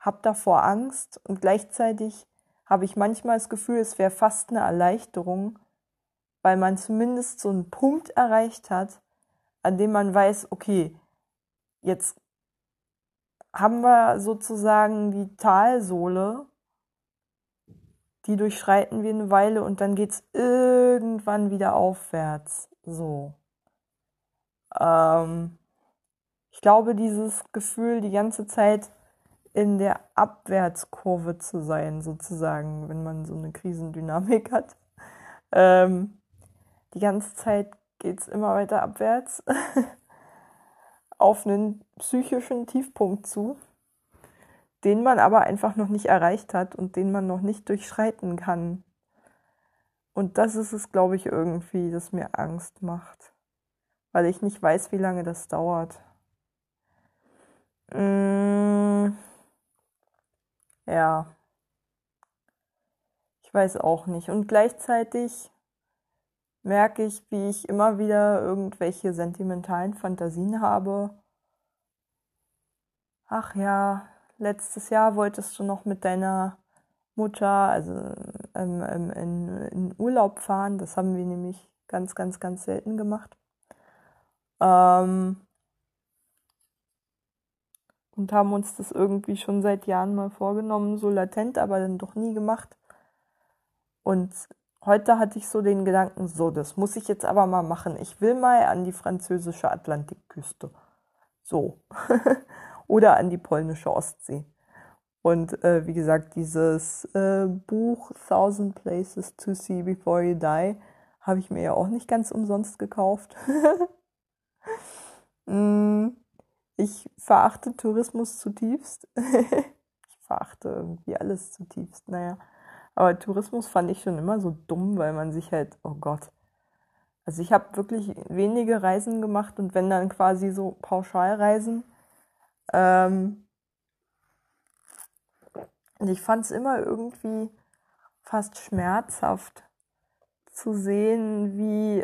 Hab davor Angst und gleichzeitig habe ich manchmal das Gefühl, es wäre fast eine Erleichterung, weil man zumindest so einen Punkt erreicht hat, an dem man weiß, okay, jetzt haben wir sozusagen die Talsohle, die durchschreiten wir eine Weile und dann geht's irgendwann wieder aufwärts. So. Ähm, ich glaube, dieses Gefühl, die ganze Zeit in der Abwärtskurve zu sein, sozusagen, wenn man so eine Krisendynamik hat, ähm, die ganze Zeit geht es immer weiter abwärts auf einen psychischen Tiefpunkt zu, den man aber einfach noch nicht erreicht hat und den man noch nicht durchschreiten kann. Und das ist es, glaube ich, irgendwie, das mir Angst macht, weil ich nicht weiß, wie lange das dauert. Mm, ja. Ich weiß auch nicht. Und gleichzeitig merke ich, wie ich immer wieder irgendwelche sentimentalen Fantasien habe. Ach ja, letztes Jahr wolltest du noch mit deiner Mutter, also ähm, ähm, in, in Urlaub fahren. Das haben wir nämlich ganz, ganz, ganz selten gemacht. Ähm, und haben uns das irgendwie schon seit Jahren mal vorgenommen, so latent, aber dann doch nie gemacht. Und heute hatte ich so den Gedanken, so, das muss ich jetzt aber mal machen. Ich will mal an die französische Atlantikküste. So. Oder an die polnische Ostsee. Und äh, wie gesagt, dieses äh, Buch Thousand Places to See Before You Die habe ich mir ja auch nicht ganz umsonst gekauft. mm, ich verachte Tourismus zutiefst. ich verachte irgendwie alles zutiefst, naja. Aber Tourismus fand ich schon immer so dumm, weil man sich halt, oh Gott. Also ich habe wirklich wenige Reisen gemacht und wenn dann quasi so Pauschalreisen. Ähm, und ich fand es immer irgendwie fast schmerzhaft zu sehen, wie,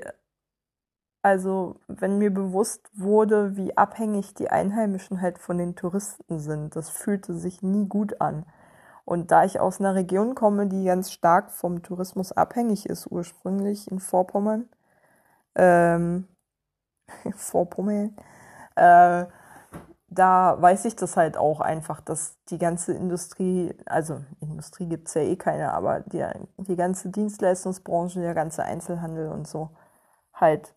also wenn mir bewusst wurde, wie abhängig die Einheimischen halt von den Touristen sind. Das fühlte sich nie gut an. Und da ich aus einer Region komme, die ganz stark vom Tourismus abhängig ist, ursprünglich in Vorpommern, ähm, Vorpommern, äh, da weiß ich das halt auch einfach, dass die ganze Industrie, also Industrie gibt es ja eh keine, aber die, die ganze Dienstleistungsbranche, der ganze Einzelhandel und so halt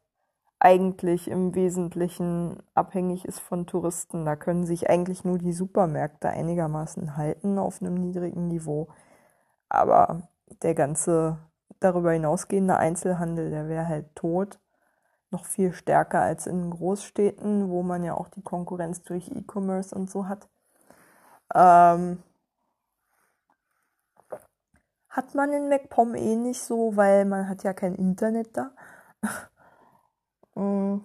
eigentlich im Wesentlichen abhängig ist von Touristen. Da können sich eigentlich nur die Supermärkte einigermaßen halten auf einem niedrigen Niveau. Aber der ganze darüber hinausgehende Einzelhandel, der wäre halt tot noch viel stärker als in Großstädten, wo man ja auch die Konkurrenz durch E-Commerce und so hat. Ähm, hat man in MacPom eh nicht so, weil man hat ja kein Internet da. Mm.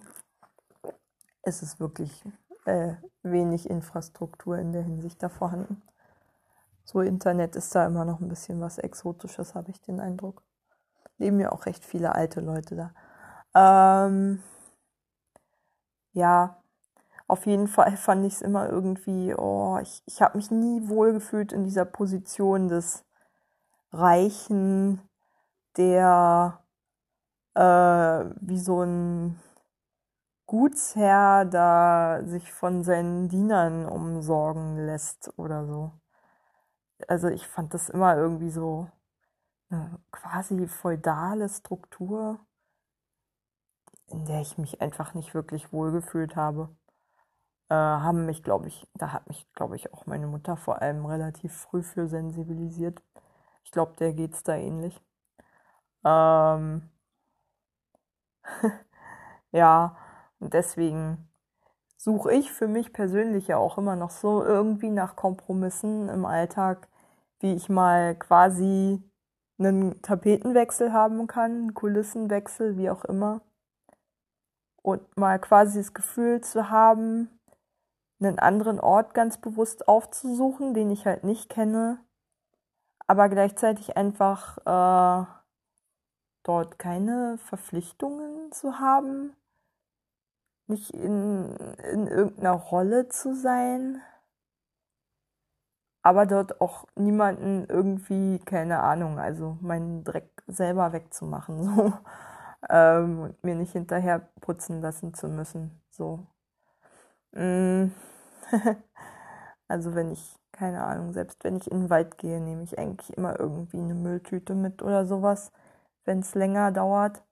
es ist wirklich äh, wenig Infrastruktur in der Hinsicht da vorhanden. So Internet ist da immer noch ein bisschen was Exotisches, habe ich den Eindruck. Leben ja auch recht viele alte Leute da. Ähm, ja, auf jeden Fall fand ich es immer irgendwie, oh, ich, ich habe mich nie wohlgefühlt in dieser Position des Reichen, der äh, wie so ein Gutsherr da sich von seinen Dienern umsorgen lässt oder so. Also ich fand das immer irgendwie so eine quasi feudale Struktur in der ich mich einfach nicht wirklich wohlgefühlt habe. Äh, haben mich, glaube ich, da hat mich, glaube ich, auch meine Mutter vor allem relativ früh für sensibilisiert. Ich glaube, der geht's da ähnlich. Ähm ja, und deswegen suche ich für mich persönlich ja auch immer noch so irgendwie nach Kompromissen im Alltag, wie ich mal quasi einen Tapetenwechsel haben kann, Kulissenwechsel, wie auch immer. Und mal quasi das Gefühl zu haben, einen anderen Ort ganz bewusst aufzusuchen, den ich halt nicht kenne, aber gleichzeitig einfach äh, dort keine Verpflichtungen zu haben, nicht in, in irgendeiner Rolle zu sein, aber dort auch niemanden irgendwie, keine Ahnung, also meinen Dreck selber wegzumachen. So ähm, und mir nicht hinterher putzen lassen zu müssen. So. Mm. also wenn ich, keine Ahnung, selbst wenn ich in den Wald gehe, nehme ich eigentlich immer irgendwie eine Mülltüte mit oder sowas, wenn es länger dauert.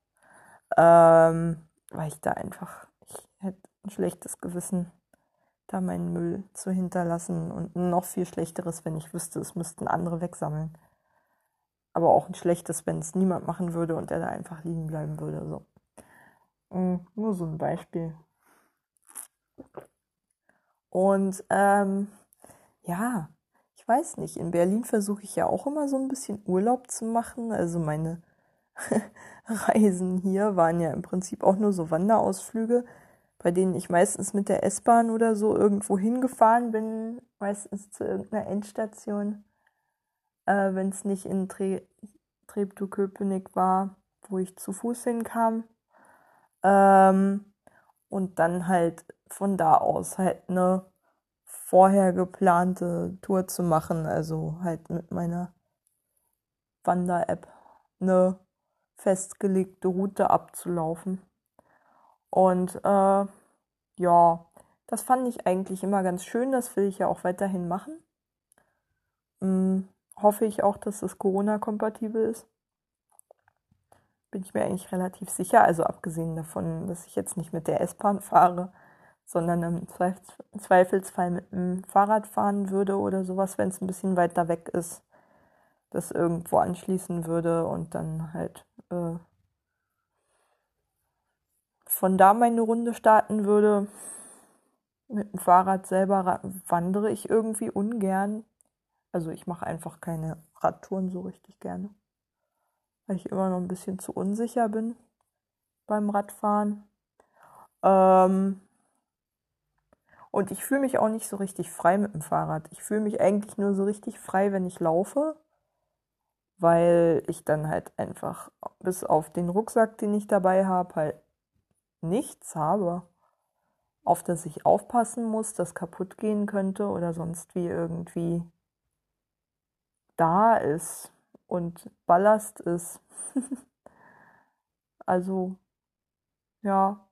Ähm, weil ich da einfach, ich hätte ein schlechtes Gewissen, da meinen Müll zu hinterlassen und noch viel schlechteres, wenn ich wüsste, es müssten andere wegsammeln aber auch ein schlechtes, wenn es niemand machen würde und er da einfach liegen bleiben würde. So. Mhm, nur so ein Beispiel. Und ähm, ja, ich weiß nicht, in Berlin versuche ich ja auch immer so ein bisschen Urlaub zu machen. Also meine Reisen hier waren ja im Prinzip auch nur so Wanderausflüge. bei denen ich meistens mit der S-Bahn oder so irgendwo hingefahren bin, meistens zu irgendeiner Endstation, äh, wenn es nicht in Tre Treptow-Köpenick war, wo ich zu Fuß hinkam. Ähm, und dann halt von da aus halt eine vorher geplante Tour zu machen, also halt mit meiner Wander-App eine festgelegte Route abzulaufen. Und äh, ja, das fand ich eigentlich immer ganz schön, das will ich ja auch weiterhin machen. Hm, hoffe ich auch, dass das Corona-kompatibel ist. Bin ich mir eigentlich relativ sicher, also abgesehen davon, dass ich jetzt nicht mit der S-Bahn fahre, sondern im Zweifelsfall mit dem Fahrrad fahren würde oder sowas, wenn es ein bisschen weiter weg ist, das irgendwo anschließen würde und dann halt äh, von da meine Runde starten würde. Mit dem Fahrrad selber wandere ich irgendwie ungern. Also ich mache einfach keine Radtouren so richtig gerne, weil ich immer noch ein bisschen zu unsicher bin beim Radfahren. Ähm, und ich fühle mich auch nicht so richtig frei mit dem Fahrrad. Ich fühle mich eigentlich nur so richtig frei, wenn ich laufe, weil ich dann halt einfach bis auf den Rucksack, den ich dabei habe, halt nichts habe, auf das ich aufpassen muss, das kaputt gehen könnte oder sonst wie irgendwie da ist und Ballast ist. also, ja,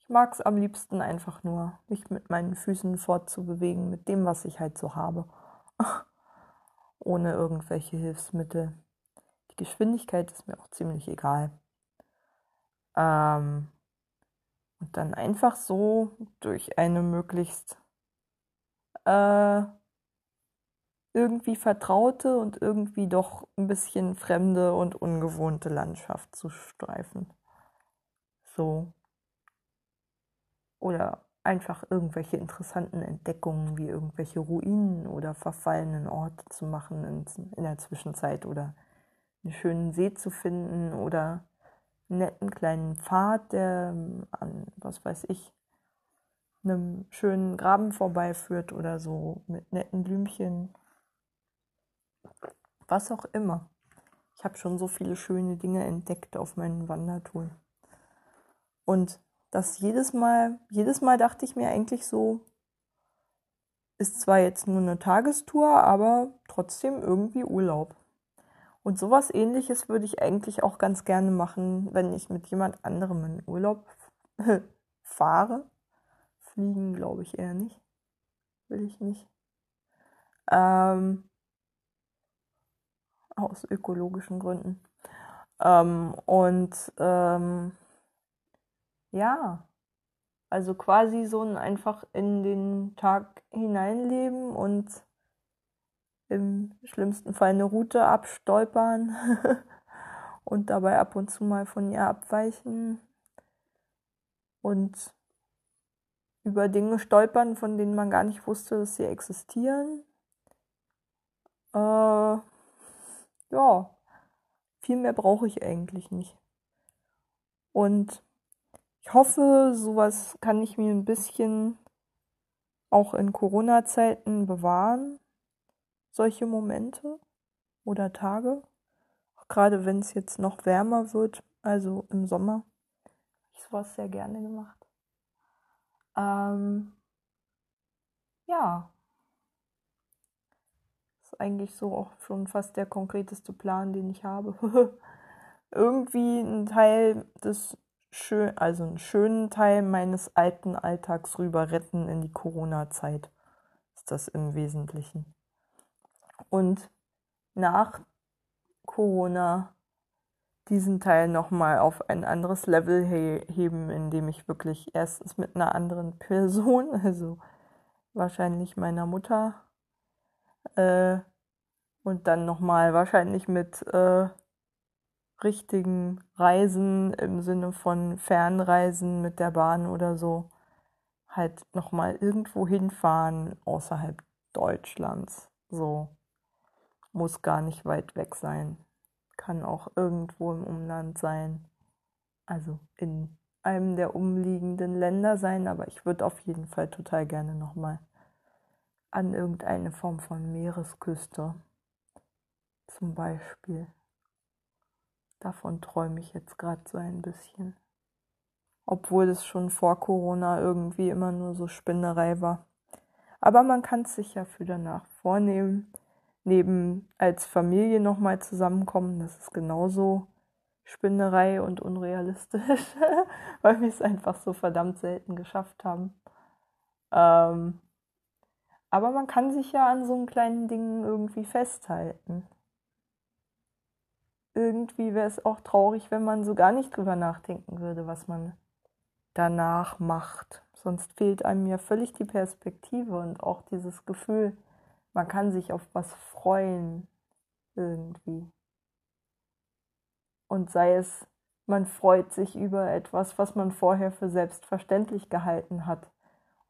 ich mag es am liebsten einfach nur, mich mit meinen Füßen fortzubewegen, mit dem, was ich halt so habe. Ohne irgendwelche Hilfsmittel. Die Geschwindigkeit ist mir auch ziemlich egal. Ähm, und dann einfach so durch eine möglichst äh, irgendwie vertraute und irgendwie doch ein bisschen fremde und ungewohnte Landschaft zu streifen. So oder einfach irgendwelche interessanten Entdeckungen wie irgendwelche Ruinen oder verfallenen Orte zu machen in, in der Zwischenzeit oder einen schönen See zu finden oder einen netten kleinen Pfad, der ähm, an, was weiß ich, einem schönen Graben vorbeiführt oder so mit netten Blümchen. Was auch immer. Ich habe schon so viele schöne Dinge entdeckt auf meinen Wandertouren. Und dass jedes Mal, jedes Mal dachte ich mir eigentlich so, ist zwar jetzt nur eine Tagestour, aber trotzdem irgendwie Urlaub. Und sowas ähnliches würde ich eigentlich auch ganz gerne machen, wenn ich mit jemand anderem in Urlaub fahre. Fliegen glaube ich eher nicht. Will ich nicht. Ähm, aus ökologischen Gründen. Ähm, und ähm, ja, also quasi so ein einfach in den Tag hineinleben und im schlimmsten Fall eine Route abstolpern und dabei ab und zu mal von ihr abweichen und über Dinge stolpern, von denen man gar nicht wusste, dass sie existieren. Äh, ja, viel mehr brauche ich eigentlich nicht. Und ich hoffe, sowas kann ich mir ein bisschen auch in Corona-Zeiten bewahren, solche Momente oder Tage. Auch gerade wenn es jetzt noch wärmer wird, also im Sommer. Ich sowas sehr gerne gemacht. Ähm, ja. Ist eigentlich so auch schon fast der konkreteste Plan, den ich habe. Irgendwie ein Teil des schön, also einen schönen Teil meines alten Alltags rüber retten in die Corona-Zeit. Ist das im Wesentlichen. Und nach Corona diesen Teil nochmal auf ein anderes Level he heben, indem ich wirklich erstens mit einer anderen Person, also wahrscheinlich meiner Mutter, äh, und dann nochmal wahrscheinlich mit äh, richtigen Reisen im Sinne von Fernreisen mit der Bahn oder so halt nochmal irgendwo hinfahren außerhalb Deutschlands. So muss gar nicht weit weg sein. Kann auch irgendwo im Umland sein. Also in einem der umliegenden Länder sein, aber ich würde auf jeden Fall total gerne nochmal an irgendeine Form von Meeresküste zum Beispiel. Davon träume ich jetzt gerade so ein bisschen. Obwohl es schon vor Corona irgendwie immer nur so Spinnerei war. Aber man kann es sich ja für danach vornehmen. Neben als Familie nochmal zusammenkommen, das ist genauso Spinnerei und unrealistisch, weil wir es einfach so verdammt selten geschafft haben. Ähm, aber man kann sich ja an so einen kleinen Dingen irgendwie festhalten. Irgendwie wäre es auch traurig, wenn man so gar nicht drüber nachdenken würde, was man danach macht. Sonst fehlt einem ja völlig die Perspektive und auch dieses Gefühl, man kann sich auf was freuen irgendwie. Und sei es, man freut sich über etwas, was man vorher für selbstverständlich gehalten hat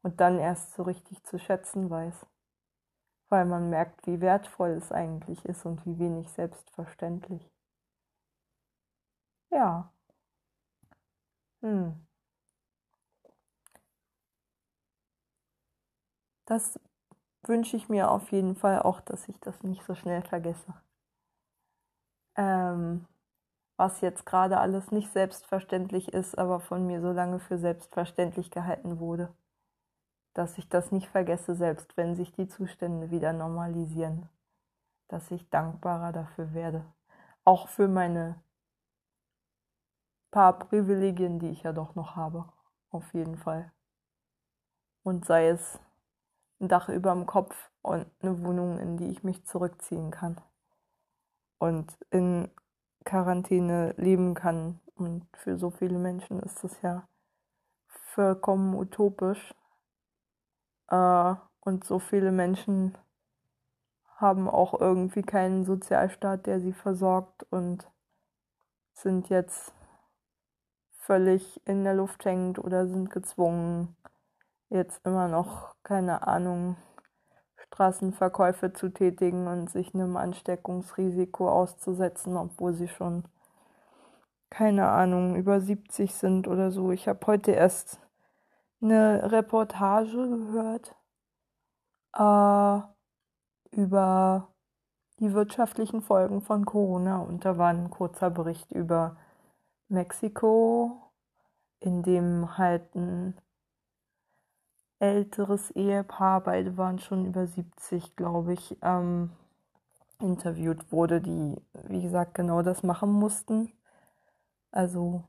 und dann erst so richtig zu schätzen weiß, weil man merkt, wie wertvoll es eigentlich ist und wie wenig selbstverständlich. Ja. Hm. Das wünsche ich mir auf jeden Fall auch, dass ich das nicht so schnell vergesse. Ähm, was jetzt gerade alles nicht selbstverständlich ist, aber von mir so lange für selbstverständlich gehalten wurde dass ich das nicht vergesse, selbst wenn sich die Zustände wieder normalisieren, dass ich dankbarer dafür werde. Auch für meine paar Privilegien, die ich ja doch noch habe, auf jeden Fall. Und sei es ein Dach über dem Kopf und eine Wohnung, in die ich mich zurückziehen kann und in Quarantäne leben kann. Und für so viele Menschen ist das ja vollkommen utopisch. Äh, und so viele Menschen haben auch irgendwie keinen Sozialstaat, der sie versorgt und sind jetzt völlig in der Luft hängend oder sind gezwungen, jetzt immer noch, keine Ahnung, Straßenverkäufe zu tätigen und sich einem Ansteckungsrisiko auszusetzen, obwohl sie schon, keine Ahnung, über 70 sind oder so. Ich habe heute erst eine Reportage gehört äh, über die wirtschaftlichen Folgen von Corona und da war ein kurzer Bericht über Mexiko, in dem halt ein älteres Ehepaar, beide waren schon über 70, glaube ich, ähm, interviewt wurde, die, wie gesagt, genau das machen mussten. Also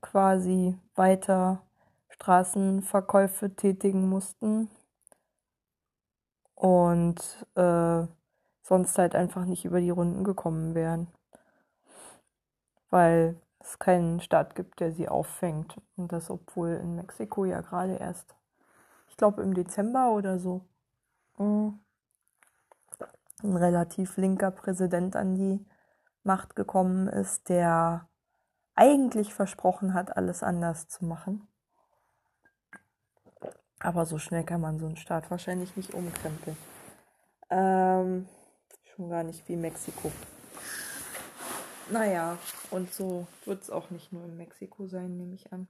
quasi weiter Straßenverkäufe tätigen mussten und äh, sonst halt einfach nicht über die Runden gekommen wären, weil es keinen Staat gibt, der sie auffängt. Und das, obwohl in Mexiko ja gerade erst, ich glaube im Dezember oder so, hm, ein relativ linker Präsident an die Macht gekommen ist, der eigentlich versprochen hat, alles anders zu machen. Aber so schnell kann man so einen Staat wahrscheinlich nicht umkrempeln. Ähm, schon gar nicht wie Mexiko. Naja, und so wird es auch nicht nur in Mexiko sein, nehme ich an,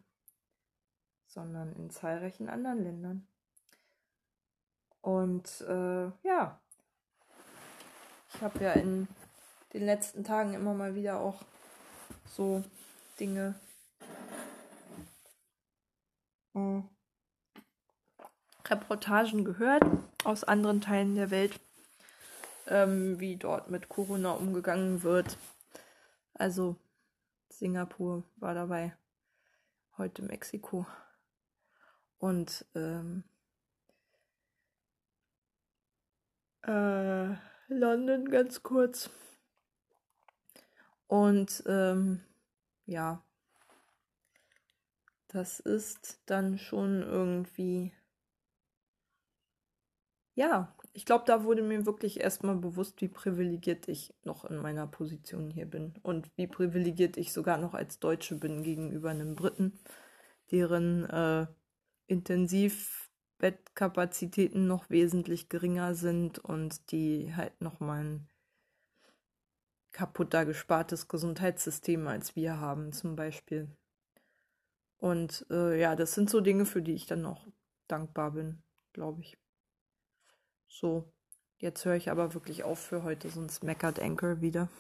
sondern in zahlreichen anderen Ländern. Und äh, ja, ich habe ja in den letzten Tagen immer mal wieder auch so Dinge äh, Reportagen gehört aus anderen Teilen der Welt, ähm, wie dort mit Corona umgegangen wird. Also Singapur war dabei, heute Mexiko. Und ähm, äh, London ganz kurz. Und ähm, ja, das ist dann schon irgendwie ja, ich glaube, da wurde mir wirklich erstmal bewusst, wie privilegiert ich noch in meiner Position hier bin und wie privilegiert ich sogar noch als Deutsche bin gegenüber einem Briten, deren äh, Intensivbettkapazitäten noch wesentlich geringer sind und die halt nochmal ein kaputter gespartes Gesundheitssystem als wir haben zum Beispiel. Und äh, ja, das sind so Dinge, für die ich dann noch dankbar bin, glaube ich. So, jetzt höre ich aber wirklich auf für heute, sonst meckert Anchor wieder.